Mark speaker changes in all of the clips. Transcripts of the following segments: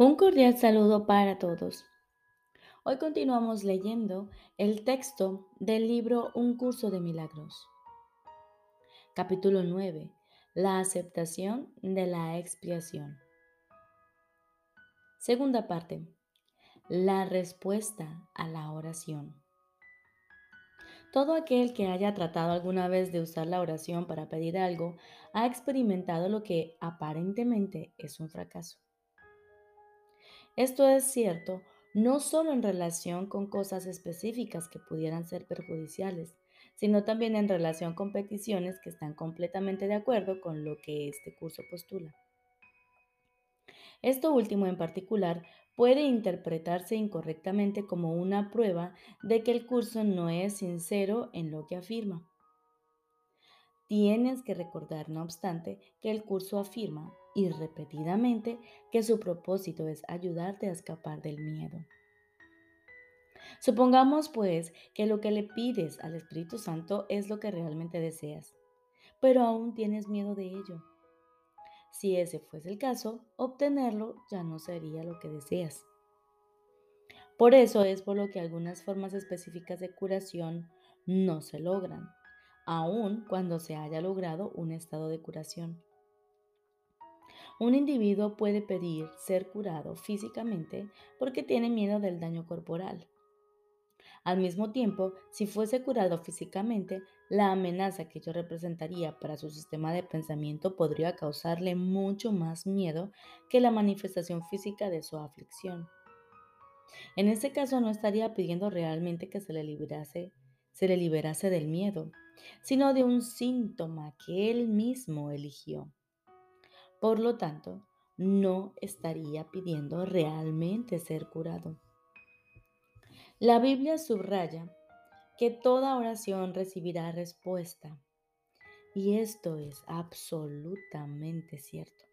Speaker 1: Un cordial saludo para todos. Hoy continuamos leyendo el texto del libro Un curso de milagros. Capítulo 9. La aceptación de la expiación. Segunda parte. La respuesta a la oración. Todo aquel que haya tratado alguna vez de usar la oración para pedir algo ha experimentado lo que aparentemente es un fracaso. Esto es cierto no solo en relación con cosas específicas que pudieran ser perjudiciales, sino también en relación con peticiones que están completamente de acuerdo con lo que este curso postula. Esto último en particular puede interpretarse incorrectamente como una prueba de que el curso no es sincero en lo que afirma. Tienes que recordar, no obstante, que el curso afirma y repetidamente que su propósito es ayudarte a escapar del miedo. Supongamos pues que lo que le pides al Espíritu Santo es lo que realmente deseas, pero aún tienes miedo de ello. Si ese fuese el caso, obtenerlo ya no sería lo que deseas. Por eso es por lo que algunas formas específicas de curación no se logran aun cuando se haya logrado un estado de curación. Un individuo puede pedir ser curado físicamente porque tiene miedo del daño corporal. Al mismo tiempo, si fuese curado físicamente, la amenaza que ello representaría para su sistema de pensamiento podría causarle mucho más miedo que la manifestación física de su aflicción. En este caso no estaría pidiendo realmente que se le liberase, se le liberase del miedo, sino de un síntoma que él mismo eligió. Por lo tanto, no estaría pidiendo realmente ser curado. La Biblia subraya que toda oración recibirá respuesta. Y esto es absolutamente cierto.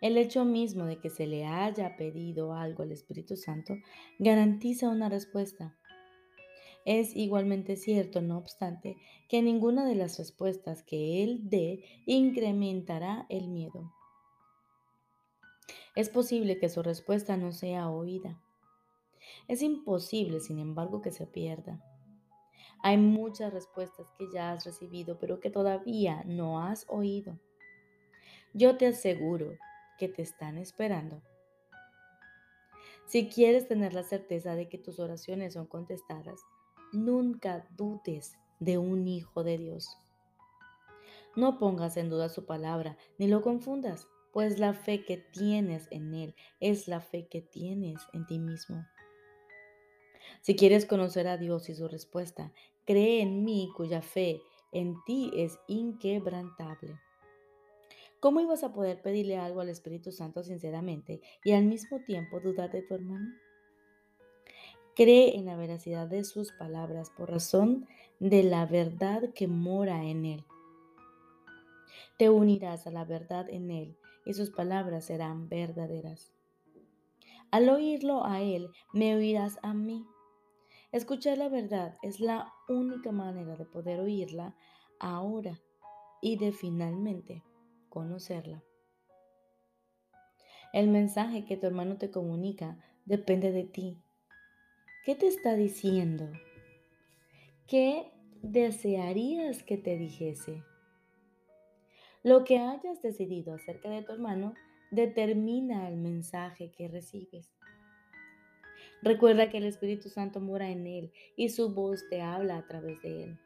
Speaker 1: El hecho mismo de que se le haya pedido algo al Espíritu Santo garantiza una respuesta. Es igualmente cierto, no obstante, que ninguna de las respuestas que Él dé incrementará el miedo. Es posible que su respuesta no sea oída. Es imposible, sin embargo, que se pierda. Hay muchas respuestas que ya has recibido, pero que todavía no has oído. Yo te aseguro que te están esperando. Si quieres tener la certeza de que tus oraciones son contestadas, Nunca dudes de un hijo de Dios. No pongas en duda su palabra, ni lo confundas, pues la fe que tienes en Él es la fe que tienes en ti mismo. Si quieres conocer a Dios y su respuesta, cree en mí cuya fe en ti es inquebrantable. ¿Cómo ibas a poder pedirle algo al Espíritu Santo sinceramente y al mismo tiempo dudar de tu hermano? Cree en la veracidad de sus palabras por razón de la verdad que mora en él. Te unirás a la verdad en él y sus palabras serán verdaderas. Al oírlo a él, me oirás a mí. Escuchar la verdad es la única manera de poder oírla ahora y de finalmente conocerla. El mensaje que tu hermano te comunica depende de ti ¿Qué te está diciendo? ¿Qué desearías que te dijese? Lo que hayas decidido acerca de tu hermano determina el mensaje que recibes. Recuerda que el Espíritu Santo mora en él y su voz te habla a través de él.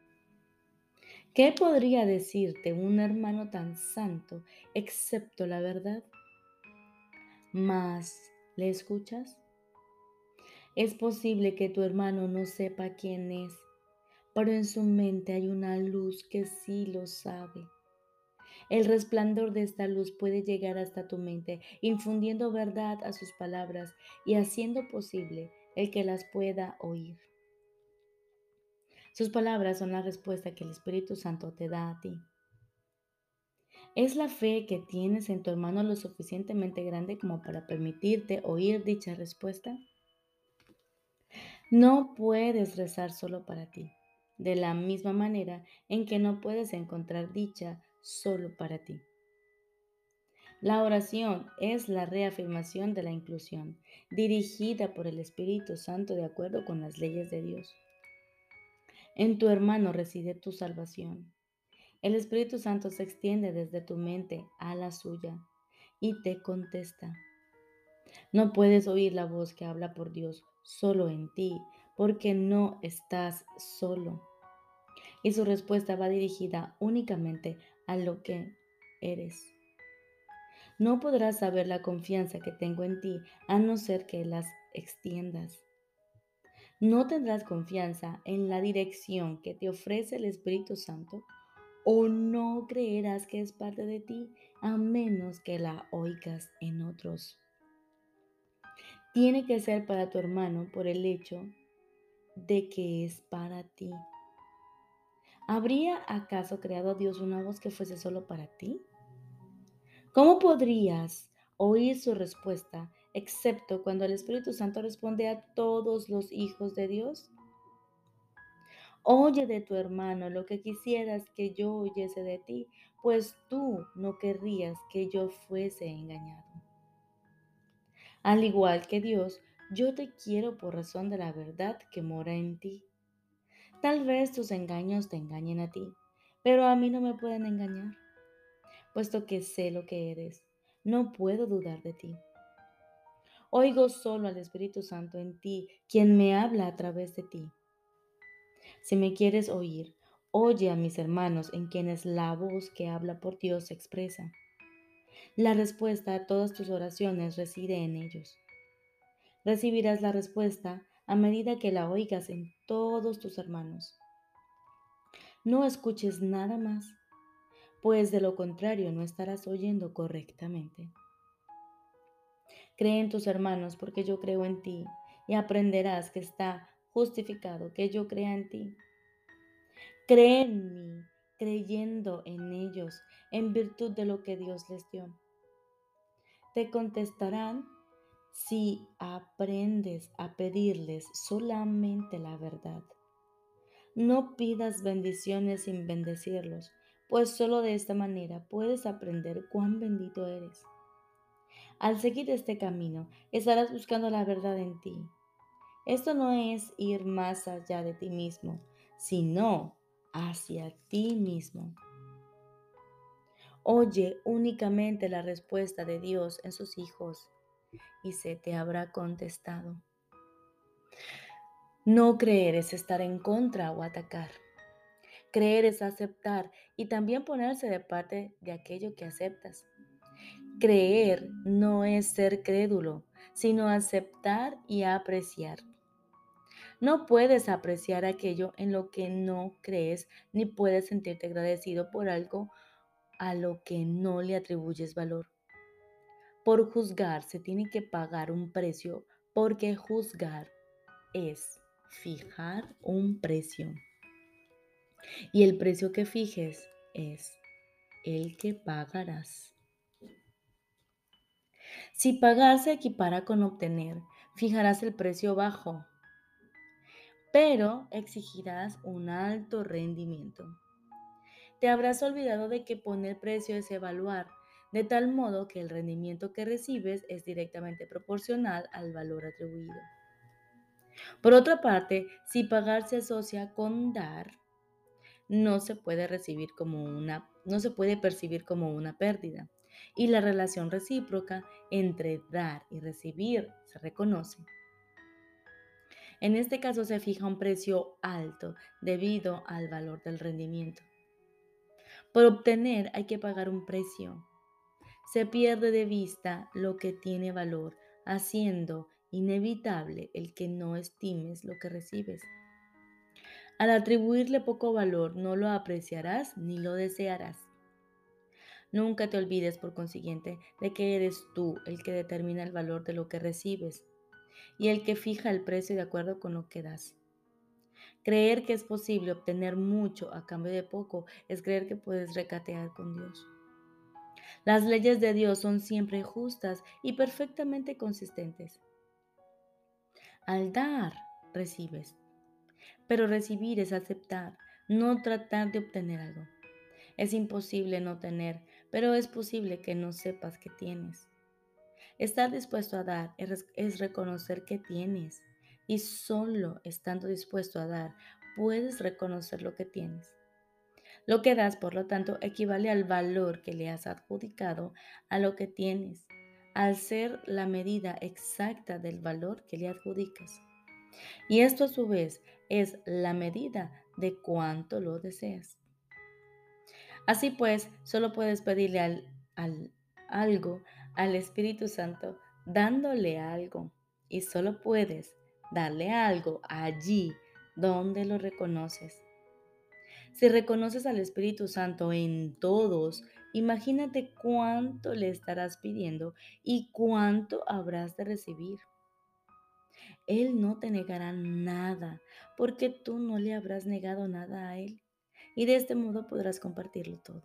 Speaker 1: ¿Qué podría decirte un hermano tan santo excepto la verdad? ¿Más le escuchas? Es posible que tu hermano no sepa quién es, pero en su mente hay una luz que sí lo sabe. El resplandor de esta luz puede llegar hasta tu mente, infundiendo verdad a sus palabras y haciendo posible el que las pueda oír. Sus palabras son la respuesta que el Espíritu Santo te da a ti. ¿Es la fe que tienes en tu hermano lo suficientemente grande como para permitirte oír dicha respuesta? No puedes rezar solo para ti, de la misma manera en que no puedes encontrar dicha solo para ti. La oración es la reafirmación de la inclusión, dirigida por el Espíritu Santo de acuerdo con las leyes de Dios. En tu hermano reside tu salvación. El Espíritu Santo se extiende desde tu mente a la suya y te contesta. No puedes oír la voz que habla por Dios solo en ti, porque no estás solo. Y su respuesta va dirigida únicamente a lo que eres. No podrás saber la confianza que tengo en ti a no ser que las extiendas. No tendrás confianza en la dirección que te ofrece el Espíritu Santo o no creerás que es parte de ti a menos que la oigas en otros. Tiene que ser para tu hermano por el hecho de que es para ti. ¿Habría acaso creado Dios una voz que fuese solo para ti? ¿Cómo podrías oír su respuesta excepto cuando el Espíritu Santo responde a todos los hijos de Dios? Oye de tu hermano lo que quisieras que yo oyese de ti, pues tú no querrías que yo fuese engañado. Al igual que Dios, yo te quiero por razón de la verdad que mora en ti. Tal vez tus engaños te engañen a ti, pero a mí no me pueden engañar puesto que sé lo que eres. No puedo dudar de ti. Oigo solo al Espíritu Santo en ti, quien me habla a través de ti. Si me quieres oír, oye a mis hermanos en quienes la voz que habla por Dios se expresa. La respuesta a todas tus oraciones reside en ellos. Recibirás la respuesta a medida que la oigas en todos tus hermanos. No escuches nada más pues de lo contrario no estarás oyendo correctamente. Cree en tus hermanos porque yo creo en ti y aprenderás que está justificado que yo crea en ti. Cree en mí, creyendo en ellos, en virtud de lo que Dios les dio. Te contestarán si aprendes a pedirles solamente la verdad. No pidas bendiciones sin bendecirlos, pues solo de esta manera puedes aprender cuán bendito eres. Al seguir este camino, estarás buscando la verdad en ti. Esto no es ir más allá de ti mismo, sino hacia ti mismo. Oye únicamente la respuesta de Dios en sus hijos y se te habrá contestado. No creer es estar en contra o atacar. Creer es aceptar y también ponerse de parte de aquello que aceptas. Creer no es ser crédulo, sino aceptar y apreciar. No puedes apreciar aquello en lo que no crees, ni puedes sentirte agradecido por algo a lo que no le atribuyes valor. Por juzgar se tiene que pagar un precio, porque juzgar es fijar un precio. Y el precio que fijes es el que pagarás. Si pagar se equipara con obtener, fijarás el precio bajo, pero exigirás un alto rendimiento. Te habrás olvidado de que poner precio es evaluar, de tal modo que el rendimiento que recibes es directamente proporcional al valor atribuido. Por otra parte, si pagar se asocia con dar, no se puede recibir como una, no se puede percibir como una pérdida. Y la relación recíproca entre dar y recibir se reconoce. En este caso se fija un precio alto debido al valor del rendimiento. Por obtener hay que pagar un precio. Se pierde de vista lo que tiene valor, haciendo inevitable el que no estimes lo que recibes. Al atribuirle poco valor, no lo apreciarás ni lo desearás. Nunca te olvides, por consiguiente, de que eres tú el que determina el valor de lo que recibes y el que fija el precio de acuerdo con lo que das. Creer que es posible obtener mucho a cambio de poco es creer que puedes recatear con Dios. Las leyes de Dios son siempre justas y perfectamente consistentes. Al dar, recibes. Pero recibir es aceptar, no tratar de obtener algo. Es imposible no tener, pero es posible que no sepas que tienes. Estar dispuesto a dar es reconocer que tienes y solo estando dispuesto a dar puedes reconocer lo que tienes. Lo que das, por lo tanto, equivale al valor que le has adjudicado a lo que tienes, al ser la medida exacta del valor que le adjudicas. Y esto a su vez es la medida de cuánto lo deseas. Así pues, solo puedes pedirle al, algo al Espíritu Santo dándole algo. Y solo puedes darle algo allí donde lo reconoces. Si reconoces al Espíritu Santo en todos, imagínate cuánto le estarás pidiendo y cuánto habrás de recibir. Él no te negará nada, porque tú no le habrás negado nada a Él. Y de este modo podrás compartirlo todo.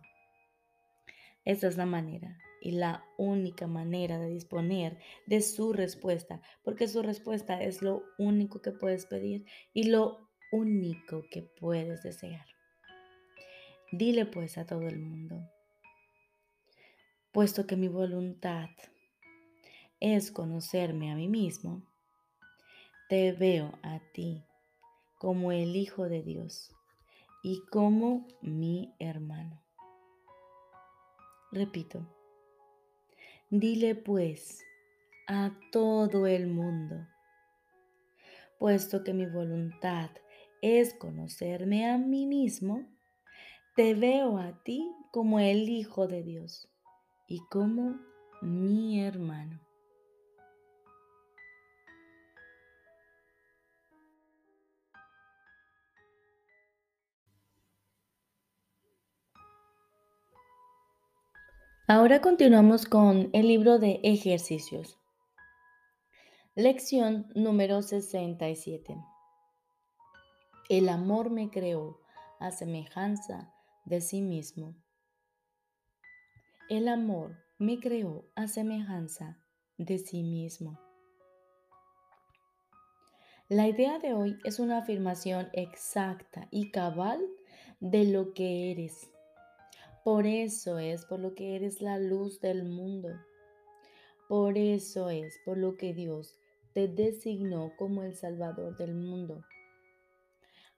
Speaker 1: Esta es la manera y la única manera de disponer de su respuesta, porque su respuesta es lo único que puedes pedir y lo único que puedes desear. Dile pues a todo el mundo, puesto que mi voluntad es conocerme a mí mismo, te veo a ti como el Hijo de Dios y como mi hermano. Repito, dile pues a todo el mundo, puesto que mi voluntad es conocerme a mí mismo, te veo a ti como el Hijo de Dios y como mi hermano. Ahora continuamos con el libro de ejercicios. Lección número 67. El amor me creó a semejanza de sí mismo. El amor me creó a semejanza de sí mismo. La idea de hoy es una afirmación exacta y cabal de lo que eres. Por eso es por lo que eres la luz del mundo. Por eso es por lo que Dios te designó como el Salvador del mundo.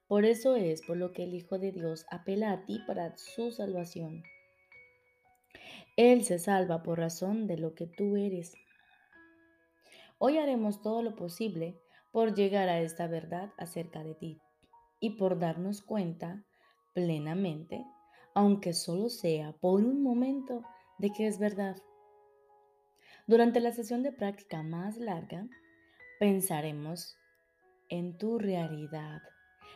Speaker 1: Por eso es por lo que el Hijo de Dios apela a ti para su salvación. Él se salva por razón de lo que tú eres. Hoy haremos todo lo posible por llegar a esta verdad acerca de ti y por darnos cuenta plenamente, aunque solo sea por un momento, de que es verdad. Durante la sesión de práctica más larga, pensaremos en tu realidad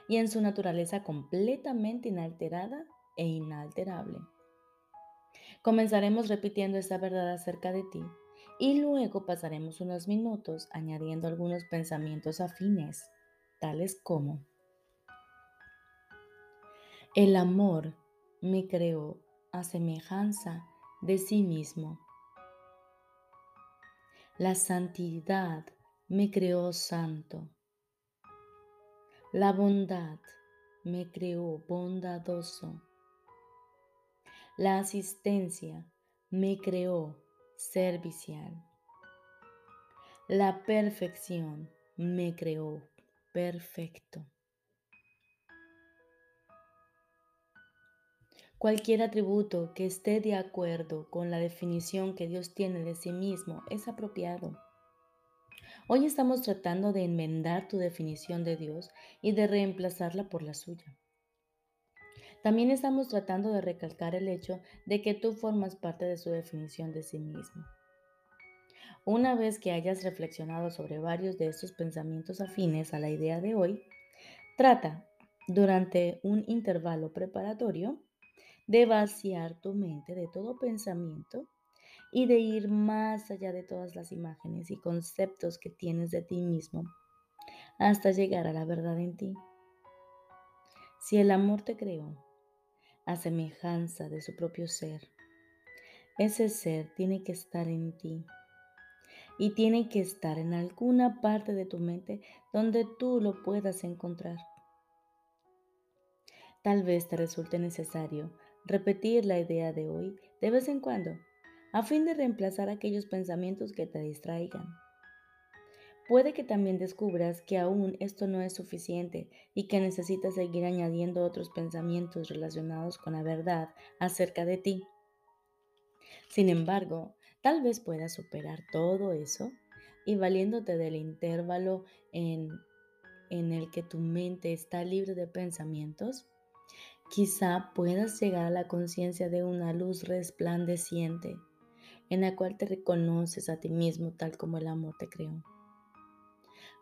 Speaker 1: y en su naturaleza completamente inalterada e inalterable. Comenzaremos repitiendo esta verdad acerca de ti y luego pasaremos unos minutos añadiendo algunos pensamientos afines, tales como, el amor me creó a semejanza de sí mismo. La santidad me creó santo. La bondad me creó bondadoso. La asistencia me creó servicial. La perfección me creó perfecto. Cualquier atributo que esté de acuerdo con la definición que Dios tiene de sí mismo es apropiado. Hoy estamos tratando de enmendar tu definición de Dios y de reemplazarla por la suya. También estamos tratando de recalcar el hecho de que tú formas parte de su definición de sí mismo. Una vez que hayas reflexionado sobre varios de estos pensamientos afines a la idea de hoy, trata, durante un intervalo preparatorio, de vaciar tu mente de todo pensamiento y de ir más allá de todas las imágenes y conceptos que tienes de ti mismo hasta llegar a la verdad en ti. Si el amor te creó a semejanza de su propio ser, ese ser tiene que estar en ti y tiene que estar en alguna parte de tu mente donde tú lo puedas encontrar. Tal vez te resulte necesario repetir la idea de hoy de vez en cuando, a fin de reemplazar aquellos pensamientos que te distraigan. Puede que también descubras que aún esto no es suficiente y que necesitas seguir añadiendo otros pensamientos relacionados con la verdad acerca de ti. Sin embargo, tal vez puedas superar todo eso y valiéndote del intervalo en, en el que tu mente está libre de pensamientos, quizá puedas llegar a la conciencia de una luz resplandeciente en la cual te reconoces a ti mismo tal como el amor te creó.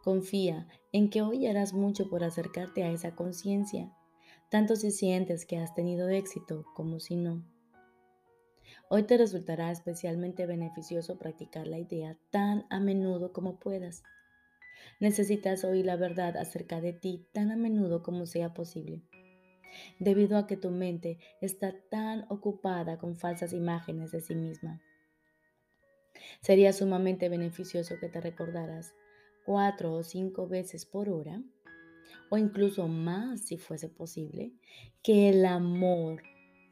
Speaker 1: Confía en que hoy harás mucho por acercarte a esa conciencia, tanto si sientes que has tenido éxito como si no. Hoy te resultará especialmente beneficioso practicar la idea tan a menudo como puedas. Necesitas oír la verdad acerca de ti tan a menudo como sea posible, debido a que tu mente está tan ocupada con falsas imágenes de sí misma. Sería sumamente beneficioso que te recordaras cuatro o cinco veces por hora, o incluso más si fuese posible, que el amor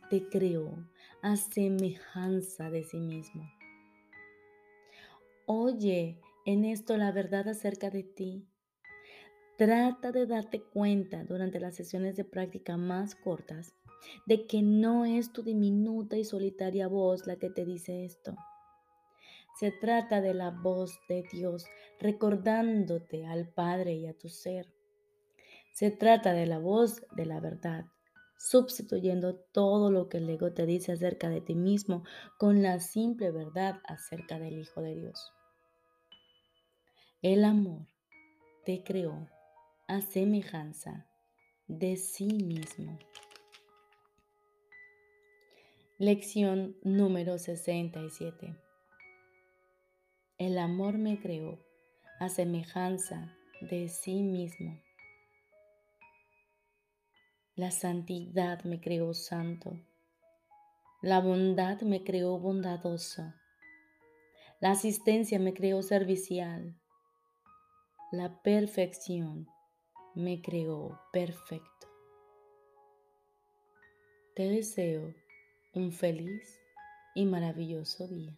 Speaker 1: te creó a semejanza de sí mismo. Oye en esto la verdad acerca de ti. Trata de darte cuenta durante las sesiones de práctica más cortas de que no es tu diminuta y solitaria voz la que te dice esto se trata de la voz de Dios recordándote al Padre y a tu ser. Se trata de la voz de la verdad, sustituyendo todo lo que el ego te dice acerca de ti mismo con la simple verdad acerca del Hijo de Dios. El amor te creó a semejanza de sí mismo. Lección número 67. El amor me creó a semejanza de sí mismo. La santidad me creó santo. La bondad me creó bondadoso. La asistencia me creó servicial. La perfección me creó perfecto. Te deseo un feliz y maravilloso día.